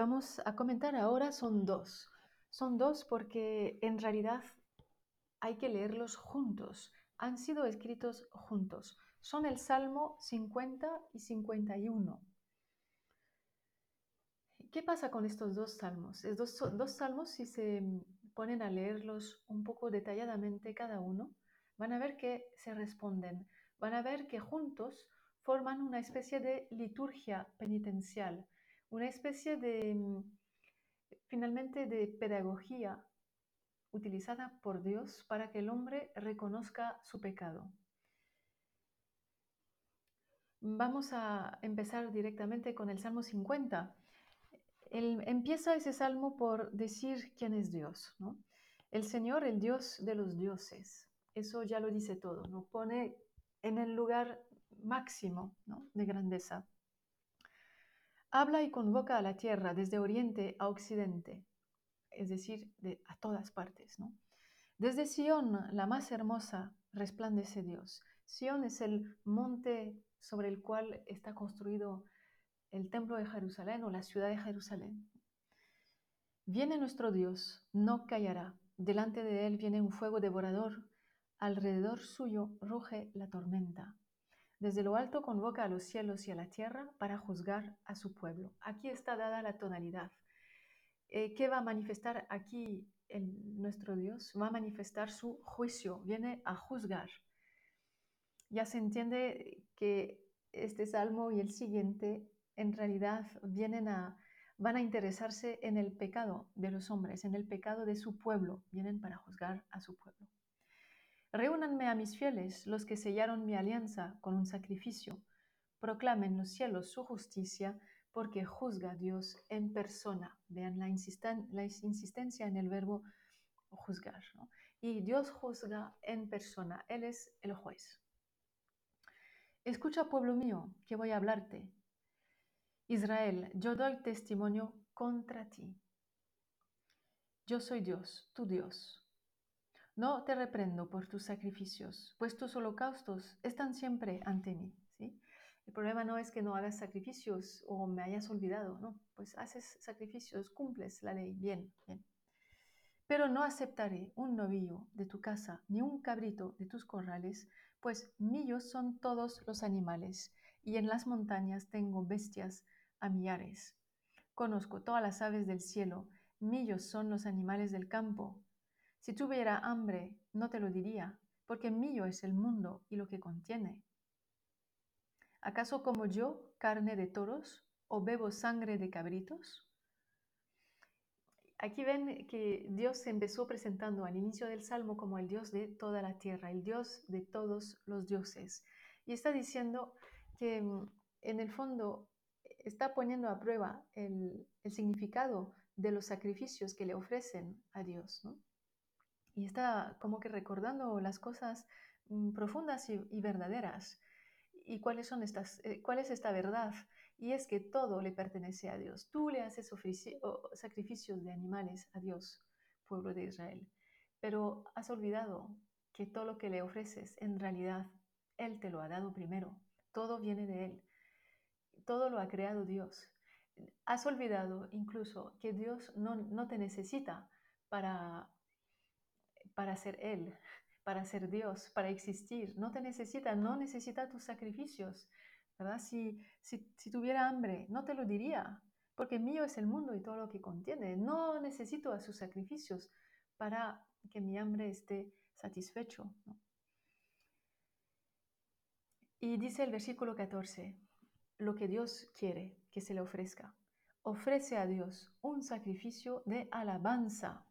Vamos a comentar ahora son dos. Son dos porque en realidad hay que leerlos juntos. Han sido escritos juntos. Son el Salmo 50 y 51. ¿Qué pasa con estos dos salmos? Estos dos salmos, si se ponen a leerlos un poco detalladamente cada uno, van a ver que se responden. Van a ver que juntos forman una especie de liturgia penitencial una especie de, mm, finalmente, de pedagogía utilizada por Dios para que el hombre reconozca su pecado. Vamos a empezar directamente con el Salmo 50. empieza ese salmo por decir quién es Dios, El Señor, el Dios de los dioses. Eso ya lo dice todo, nos pone en el lugar máximo de grandeza habla y convoca a la tierra desde oriente a occidente, es decir, de, a todas partes. Desde Sión, la más hermosa, resplandece Dios. Sión es el monte sobre el cual está construido el templo de Jerusalén o la ciudad de Jerusalén. Viene nuestro Dios, no callará. Delante de él viene un fuego devorador, alrededor suyo ruge la tormenta. Desde lo alto convoca a los cielos y a la tierra para juzgar a su pueblo. Aquí está dada la tonalidad. Eh, ¿Qué va a manifestar aquí nuestro Dios? Va a manifestar su juicio, viene a juzgar. Ya se entiende que este salmo y el siguiente en realidad vienen a, van a interesarse en el pecado de los hombres, en el pecado de su pueblo, vienen para juzgar a su pueblo. Reúnanme a mis fieles, los que sellaron mi alianza con un sacrificio. Proclamen los cielos su justicia, porque juzga Dios en persona. Vean la, insistencia en el verbo juzgar. Y Dios juzga en persona. Él es el juez. Escucha, pueblo mío, que voy a hablarte. Israel, yo doy testimonio contra ti. Yo soy Dios, tu Dios no te reprendo por tus sacrificios, pues tus holocaustos están siempre ante mí. ¿sí? El problema no es que no hagas sacrificios o me hayas olvidado, no, pues haces sacrificios, cumples la ley, bien, bien. Pero no aceptaré un novillo de tu casa ni un cabrito de tus corrales, pues míos son todos los animales, y en las montañas tengo bestias a millares. Conozco todas las aves del cielo, míos son los animales del campo, si tuviera hambre, no te lo diría, porque mío es el mundo y lo que contiene. ¿Acaso como yo carne de toros o bebo sangre de cabritos? Aquí ven que Dios empezó presentando al inicio del Salmo como el Dios de toda la tierra, el Dios de todos los dioses. Y está diciendo que mm, en el fondo está poniendo a prueba el, el significado de los sacrificios que le ofrecen a Dios. ¿no? Y está como que recordando las cosas mm, profundas y, verdaderas. ¿Y cuáles son estas, eh, cuál es esta verdad? Y es que todo le pertenece a Dios. Tú le haces sacrificios de animales a Dios, pueblo de Israel. Pero has olvidado que todo lo que le ofreces, en realidad, Él te lo ha dado primero. Todo viene de Él. Todo lo ha creado Dios. Has olvidado incluso que Dios no, no te necesita para para ser Él, para ser Dios, para existir. No te necesita, no necesita tus sacrificios. ¿verdad? Si, si, tuviera hambre, no te lo diría, porque mío es el mundo y todo lo que contiene. No necesito a sus sacrificios para que mi hambre esté satisfecho. Y dice el versículo 14, lo que Dios quiere que se le ofrezca. Ofrece a Dios un sacrificio de alabanza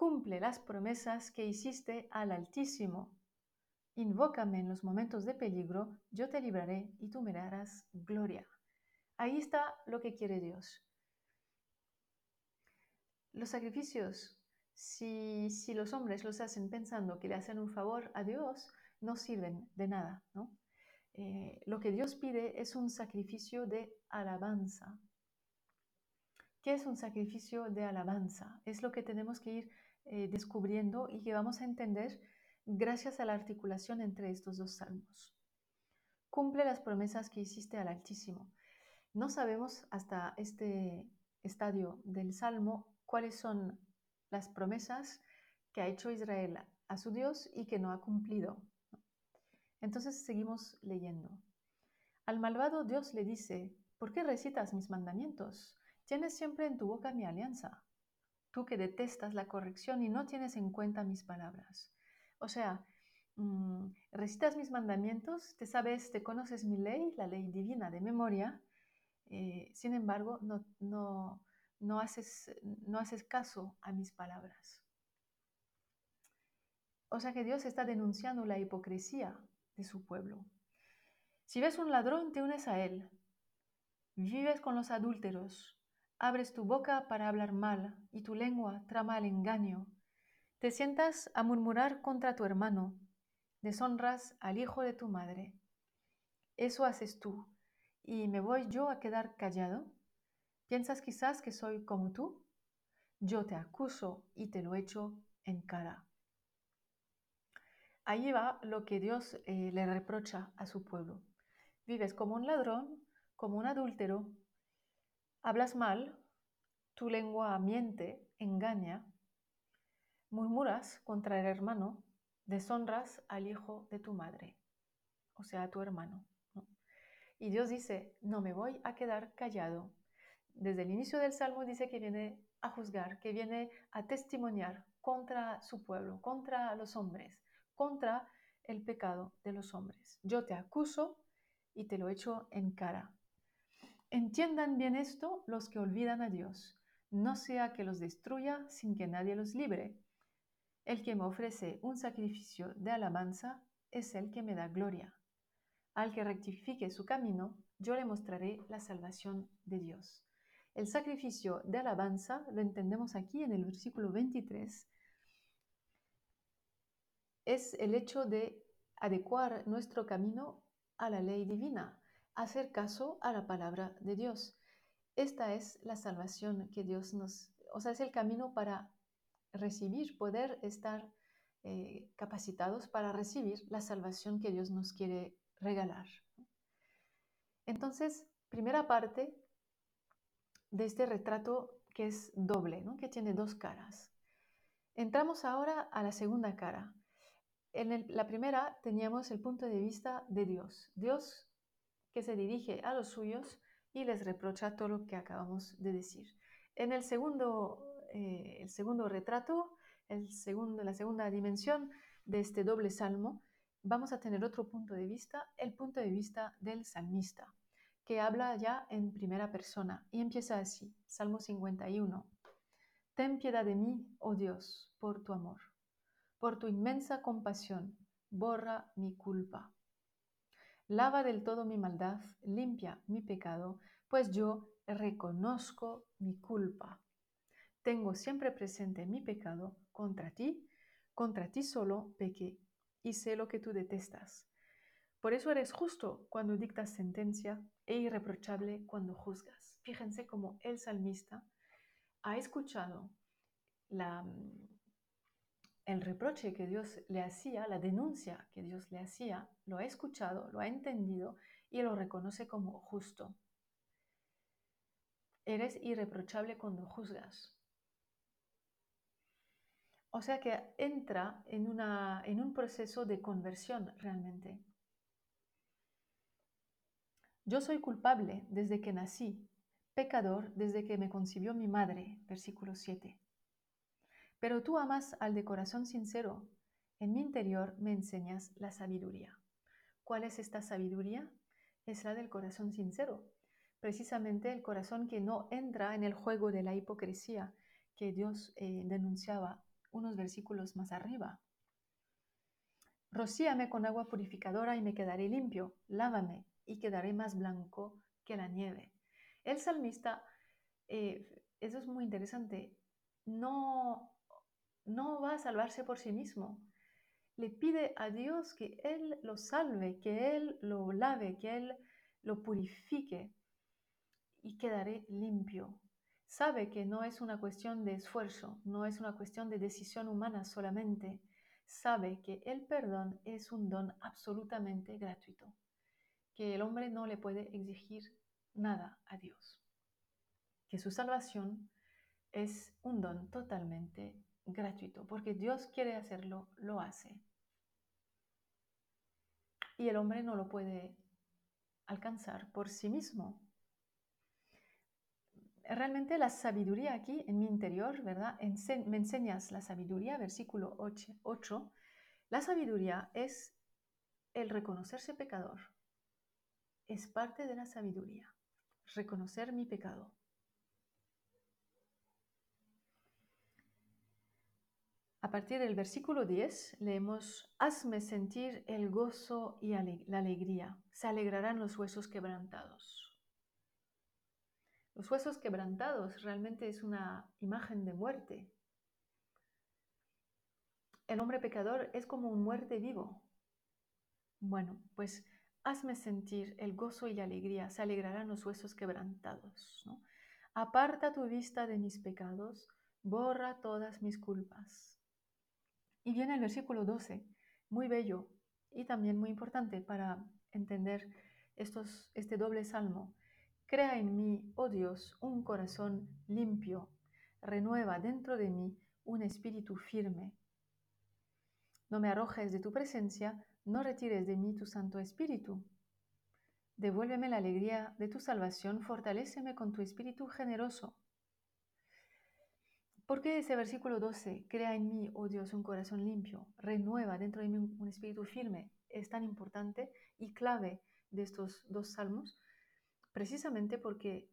Cumple las promesas que hiciste al Altísimo. Invócame en los momentos de peligro, yo te libraré y tú me darás gloria. Ahí está lo que quiere Dios. Los sacrificios, si, si los hombres los hacen pensando que le hacen un favor a Dios, no sirven de nada. ¿no? Eh, lo que Dios pide es un sacrificio de alabanza. ¿Qué es un sacrificio de alabanza? Es lo que tenemos que ir eh, descubriendo y que vamos a entender gracias a la articulación entre estos dos salmos. Cumple las promesas que hiciste al Altísimo. No sabemos hasta este estadio del Salmo cuáles son las promesas que ha hecho Israel a su Dios y que no ha cumplido. Entonces seguimos leyendo. Al malvado Dios le dice, ¿por qué recitas mis mandamientos? Tienes siempre en tu boca mi alianza. Tú que detestas la corrección y no tienes en cuenta mis palabras. O sea, mm, recitas mis mandamientos, te sabes, te conoces mi ley, la ley divina de memoria, eh, sin embargo, no, no, no, haces, no haces caso a mis palabras. O sea que Dios está denunciando la hipocresía de su pueblo. Si ves un ladrón, te unes a él. Vives con los adúlteros. Abres tu boca para hablar mal y tu lengua trama el engaño. Te sientas a murmurar contra tu hermano. Deshonras al hijo de tu madre. Eso haces tú. ¿Y me voy yo a quedar callado? ¿Piensas quizás que soy como tú? Yo te acuso y te lo echo en cara. Ahí va lo que Dios eh, le reprocha a su pueblo. Vives como un ladrón, como un adúltero, hablas mal, tu lengua miente, engaña, murmuras contra el hermano, deshonras al hijo de tu madre, o sea, a tu hermano. Y Dios dice, no me voy a quedar callado. Desde el inicio del Salmo dice que viene a juzgar, que viene a testimoniar contra su pueblo, contra los hombres, contra el pecado de los hombres. Yo te acuso y te lo echo en cara. Entiendan bien esto los que olvidan a Dios, no sea que los destruya sin que nadie los libre. El que me ofrece un sacrificio de alabanza es el que me da gloria. Al que rectifique su camino, yo le mostraré la salvación de Dios. El sacrificio de alabanza lo entendemos aquí en el versículo 23. Es el hecho de adecuar nuestro camino a la ley divina, hacer caso a la palabra de Dios. Esta es la salvación que Dios nos, o sea, es el camino para recibir, poder estar eh, capacitados para recibir la salvación que Dios nos quiere regalar. Entonces, primera parte de este retrato que es doble, que tiene dos caras. Entramos ahora a la segunda cara. En la primera teníamos el punto de vista de Dios. Dios que se dirige a los suyos y les reprocha todo lo que acabamos de decir. En el segundo, eh, el segundo retrato, el segundo, la segunda dimensión de este doble salmo, vamos a tener otro punto de vista, el punto de vista del salmista, que habla ya en primera persona y empieza así, Salmo 51. Ten piedad de mí, oh Dios, por tu amor, por tu inmensa compasión, borra mi culpa. Lava del todo mi maldad, limpia mi pecado, pues yo reconozco mi culpa. Tengo siempre presente mi pecado contra ti, contra ti solo pequé y sé lo que tú detestas. Por eso eres justo cuando dictas sentencia e irreprochable cuando juzgas. Fíjense cómo el salmista ha escuchado la, el reproche que Dios le hacía, la denuncia que Dios le hacía, lo ha escuchado, lo ha entendido y lo reconoce como justo. Eres irreprochable cuando juzgas. O sea que entra en, una, en un proceso de conversión realmente. Yo soy culpable desde que nací, pecador desde que me concibió mi madre, versículo 7. Pero tú amas al de corazón sincero, en mi interior me enseñas la sabiduría. ¿Cuál es esta sabiduría? Es la del corazón sincero, precisamente el corazón que no entra en el juego de la hipocresía que Dios eh, denunciaba unos versículos más arriba. Rocíame con agua purificadora y me quedaré limpio, lávame y quedaré más blanco que la nieve. El salmista, eh, eso es muy interesante, no, no va a salvarse por sí mismo. Le pide a Dios que Él lo salve, que Él lo lave, que Él lo purifique y quedaré limpio. Sabe que no es una cuestión de esfuerzo, no es una cuestión de decisión humana solamente. Sabe que el perdón es un don absolutamente gratuito, que el hombre no le puede exigir nada a Dios, que su salvación es un don totalmente gratuito, porque Dios quiere hacerlo, lo hace. Y el hombre no lo puede alcanzar por sí mismo. Realmente la sabiduría aquí en mi interior, ¿verdad? me enseñas la sabiduría, versículo 8, 8. La sabiduría es el reconocerse pecador. Es parte de la sabiduría, reconocer mi pecado. A partir del versículo 10 leemos, Hazme sentir el gozo y la alegría, se alegrarán los huesos quebrantados. Los huesos quebrantados realmente es una imagen de muerte. El hombre pecador es como un muerte vivo. Bueno, pues hazme sentir el gozo y la alegría, se alegrarán los huesos quebrantados. Aparta tu vista de mis pecados, borra todas mis culpas. Y viene el versículo 12, muy bello y también muy importante para entender estos, este doble salmo. Crea en mí, oh Dios, un corazón limpio, renueva dentro de mí un espíritu firme. No me arrojes de tu presencia, no retires de mí tu Santo Espíritu. Devuélveme la alegría de tu salvación, fortaléceme con tu espíritu generoso. ¿Por qué ese versículo 12, crea en mí, oh Dios, un corazón limpio, renueva dentro de mí un, espíritu firme, es tan importante y clave de estos dos salmos? Precisamente porque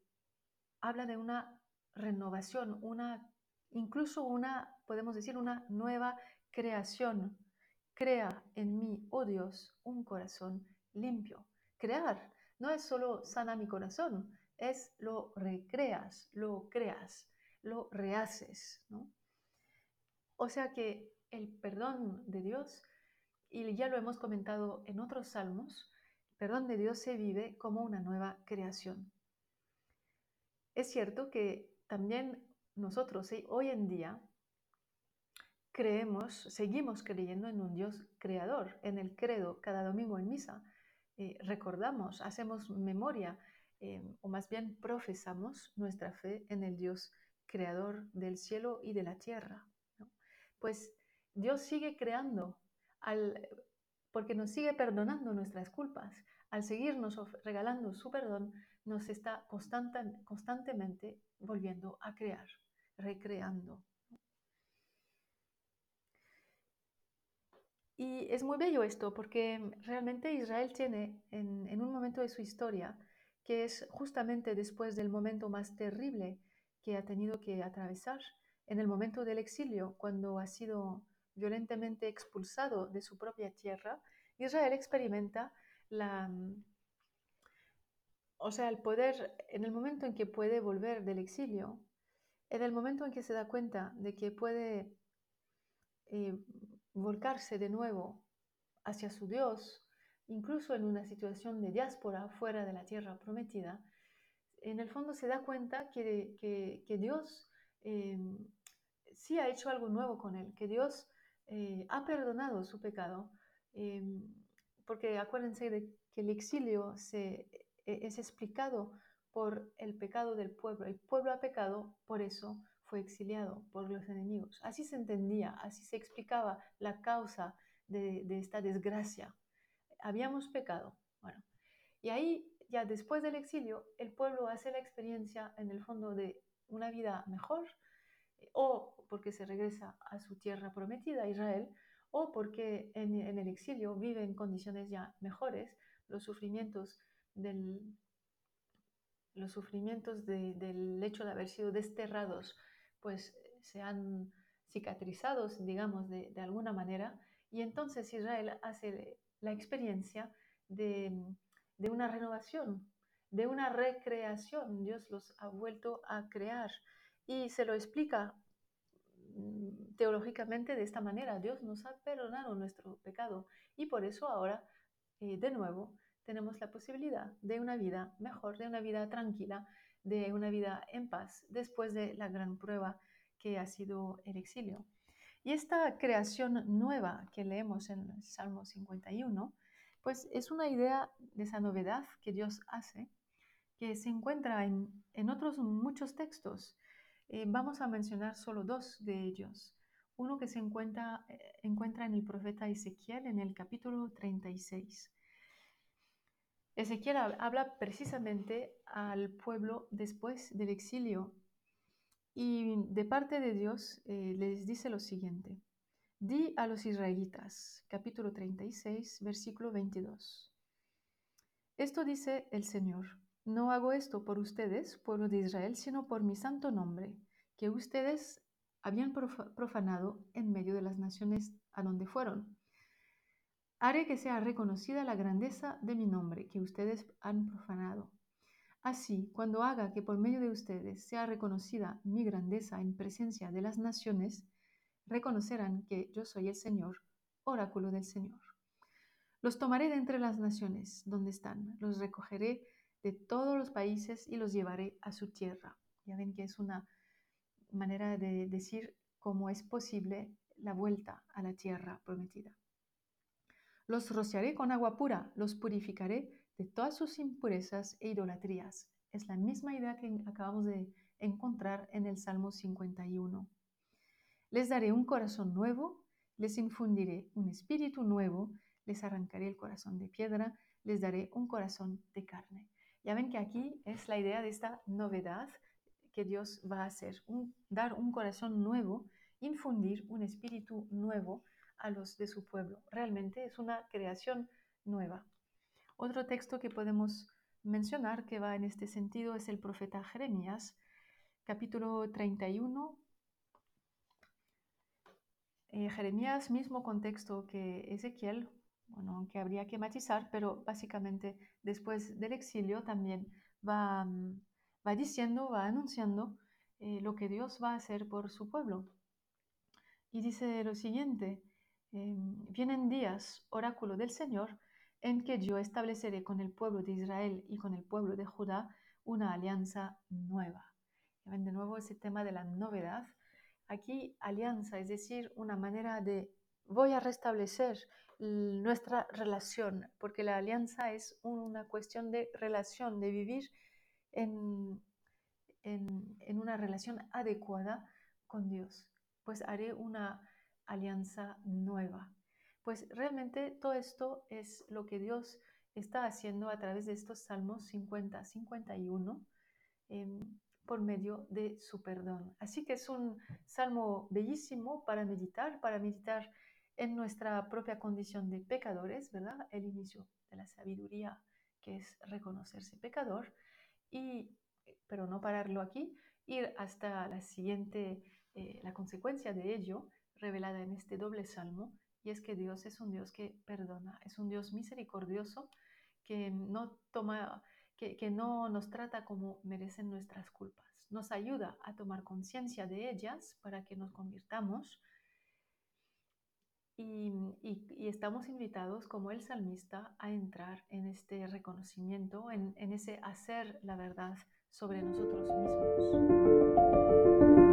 habla de una renovación, una, incluso una, podemos decir, una nueva creación. Crea en mí, oh Dios, un corazón limpio. Crear no es solo sana mi corazón, es lo recreas, lo creas lo rehaces. ¿no? O sea que el perdón de Dios, y ya lo hemos comentado en otros salmos, el perdón de Dios se vive como una nueva creación. Es cierto que también nosotros hoy en día creemos, seguimos creyendo en un Dios creador. En el credo, cada domingo en misa, eh, recordamos, hacemos memoria, eh, o más bien profesamos nuestra fe en el Dios creador del cielo y de la tierra. Pues Dios sigue creando, al, porque nos sigue perdonando nuestras culpas. Al seguirnos regalando su perdón, nos está constantemente volviendo a crear, recreando. Y es muy bello esto porque realmente Israel tiene en, en un momento de su historia, que es justamente después del momento más terrible que ha tenido que atravesar en el momento del exilio, cuando ha sido violentamente expulsado de su propia tierra, Israel experimenta la, mm, o sea, el poder, en el momento en que puede volver del exilio, en el momento en que se da cuenta de que puede eh, volcarse de nuevo hacia su Dios, incluso en una situación de diáspora fuera de la tierra prometida, en el fondo se da cuenta que, Dios em, sí ha hecho algo nuevo con él, que Dios eh, ha perdonado su pecado, em, porque acuérdense de que el exilio se, e, es explicado por el pecado del pueblo. El pueblo ha pecado, por eso fue exiliado por los enemigos. Así se entendía, así se explicaba la causa de, de esta desgracia. Habíamos pecado. Bueno, y ahí ya después del exilio, el pueblo hace la experiencia en el fondo de una vida mejor, o porque se regresa a su tierra prometida, Israel, o porque en, el exilio vive en condiciones ya mejores, los sufrimientos del, los sufrimientos del hecho de haber sido desterrados, pues se han cicatrizados, digamos, de, de alguna manera, y entonces Israel hace la experiencia de de una renovación, de una recreación. Dios los ha vuelto a crear y se lo explica mm, teológicamente de esta manera. Dios nos ha perdonado nuestro pecado y por eso ahora, eh, de nuevo, tenemos la posibilidad de una vida mejor, de una vida tranquila, de una vida en paz después de la gran prueba que ha sido el exilio. Y esta creación nueva que leemos en el Salmo 51 pues es una idea de esa novedad que Dios hace que se encuentra en, otros muchos textos. Eh, vamos a mencionar solo dos de ellos. Uno que se encuentra, eh, encuentra en el profeta Ezequiel en el capítulo 36. Ezequiel habla precisamente al pueblo después del exilio y de parte de Dios eh, les dice lo siguiente. Di a los israelitas, capítulo 36, versículo 22. Esto dice el Señor. No hago esto por ustedes, pueblo de Israel, sino por mi santo nombre, que ustedes habían profanado en medio de las naciones a donde fueron. Haré que sea reconocida la grandeza de mi nombre, que ustedes han profanado. Así, cuando haga que por medio de ustedes sea reconocida mi grandeza en presencia de las naciones, reconocerán que yo soy el Señor, oráculo del Señor. Los tomaré de entre las naciones donde están, los recogeré de todos los países y los llevaré a su tierra. Ya ven que es una manera de decir cómo es posible la vuelta a la tierra prometida. Los rociaré con agua pura, los purificaré de todas sus impurezas e idolatrías. Es la misma idea que acabamos de encontrar en el Salmo 51. Les daré un corazón nuevo, les infundiré un espíritu nuevo, les arrancaré el corazón de piedra, les daré un corazón de carne. Ya ven que aquí es la idea de esta novedad que Dios va a hacer, dar un corazón nuevo, infundir un espíritu nuevo a los de su pueblo. Realmente es una creación nueva. Otro texto que podemos mencionar que va en este sentido es el profeta Jeremías, capítulo 31, eh, Jeremías, mismo contexto que Ezequiel, bueno, aunque habría que matizar, pero básicamente después del exilio también va, mm, va diciendo, va anunciando eh, lo que Dios va a hacer por su pueblo. Y dice lo siguiente, em, vienen días, oráculo del Señor, en que yo estableceré con el pueblo de Israel y con el pueblo de Judá una alianza nueva. de nuevo ese tema de la novedad Aquí alianza, es decir, una manera de voy a restablecer nuestra relación, porque la alianza es una cuestión de relación, de vivir en, en, una relación adecuada con Dios. Pues haré una alianza nueva. Pues realmente todo esto es lo que Dios está haciendo a través de estos Salmos 50, 51 por medio de su perdón. Así que es un salmo bellísimo para meditar, para meditar en nuestra propia condición de pecadores, ¿verdad? El inicio de la sabiduría, que es reconocerse pecador, y, pero no pararlo aquí, ir hasta la siguiente, eh, la consecuencia de ello, revelada en este doble salmo, y es que Dios es un Dios que perdona, es un Dios misericordioso que no toma que, no nos trata como merecen nuestras culpas. Nos ayuda a tomar conciencia de ellas para que nos convirtamos y, estamos invitados, como el salmista, a entrar en este reconocimiento, en ese hacer la verdad sobre nosotros mismos.